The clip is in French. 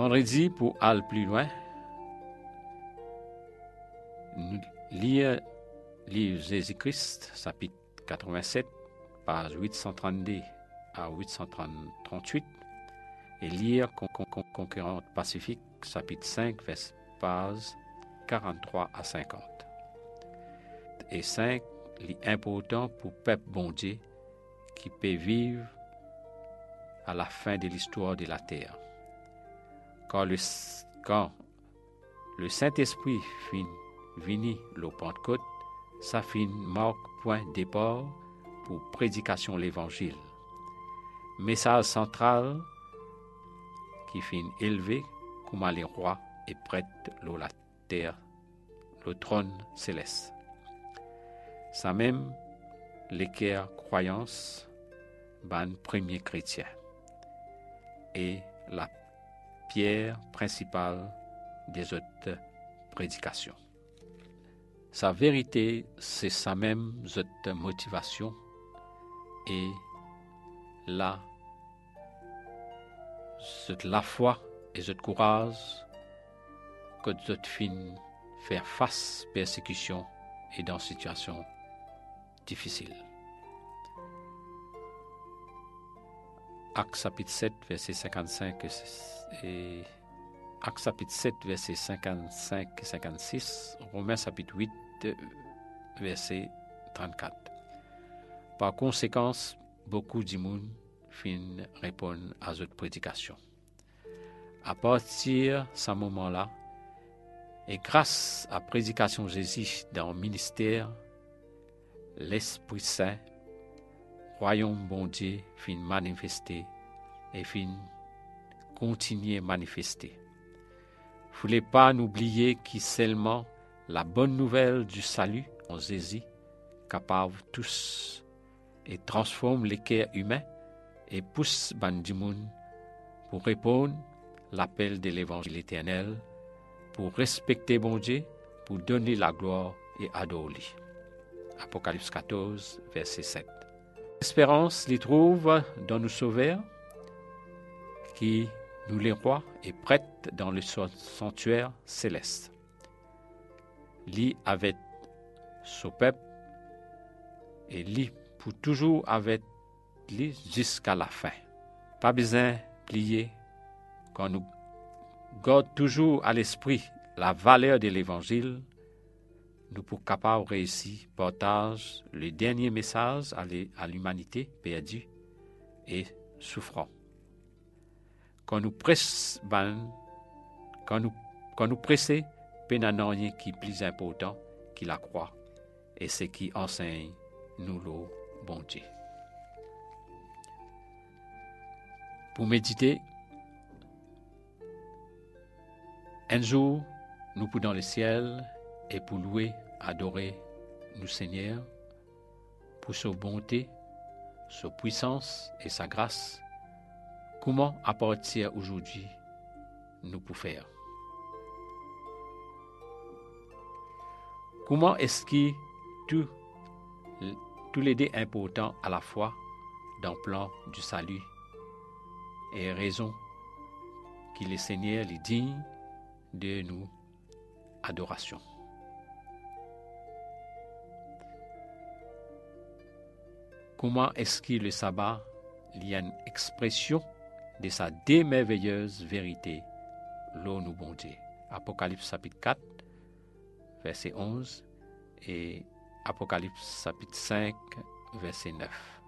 Vendredi, pour aller plus loin, lire livre Jésus-Christ, chapitre 87, page 832 à 838, et lire Con Pacifique, chapitre 5, vers page 43 à 50. Et 5, l'important pour peuple bon Dieu qui peut vivre à la fin de l'histoire de la terre. Quand le, Saint-Esprit fin vini le Pentecôte, ça fin marque point départ pour prédication l'évangile. Message central qui fin élevé comme les rois et prêtres de la terre, le trône céleste. Ça même l'équerre croyance ban premier chrétien et la pierre principale des autres prédications. Sa vérité, c'est sa même autre motivation et la, la foi et le courage que vous fin faire face persécution et dans situation difficile. Acte chapitre 7, verset 55 et Acte chapitre 7, verset 55 et 56, Romains chapitre 8, verset 34. Par conséquent, beaucoup d'immunes fin répondent à cette prédication. À partir de ce moment-là, et grâce à la prédication de Jésus dans le ministère, l'Esprit Saint, royaume bon Dieu, fin manifester et fin continuer manifester. Voulez pas oublier que seulement la bonne nouvelle du salut en Jésus capable tous et transforme les cœurs humains et pousse Bandimoun pour répondre l'appel de l'évangile éternel, pour respecter bon Dieu, pour donner la gloire et adorer. Apocalypse 14, verset 7. L'espérance les trouve dans nos sauveurs, qui, nous les rois, est prête dans le sanctuaire céleste. Lit avec son peuple et lit pour toujours avec lui jusqu'à la fin. Pas besoin plier quand nous gardons toujours à l'esprit la valeur de l'évangile nous pour capable réussir partage le dernier message à l'humanité perdue et souffrant. Quand nous pressons, quand nous, quand nous pressons, rien qui est plus important que la croix et ce qui enseigne nous le bon Dieu. Pour méditer, un jour, nous pouvons dans le ciel et pour louer, adorer nous Seigneur pour sa bonté, sa puissance et sa grâce. Comment à aujourd'hui nous pouvons faire? Comment est-ce que tout, tout les deux important à la fois dans le plan du salut et raison qu'il est Seigneur est digne de nous adoration? Comment est-ce que le sabbat? Il une expression de sa démerveilleuse vérité, l'eau nous bon. Apocalypse chapitre 4, verset 11 et Apocalypse chapitre 5, verset 9.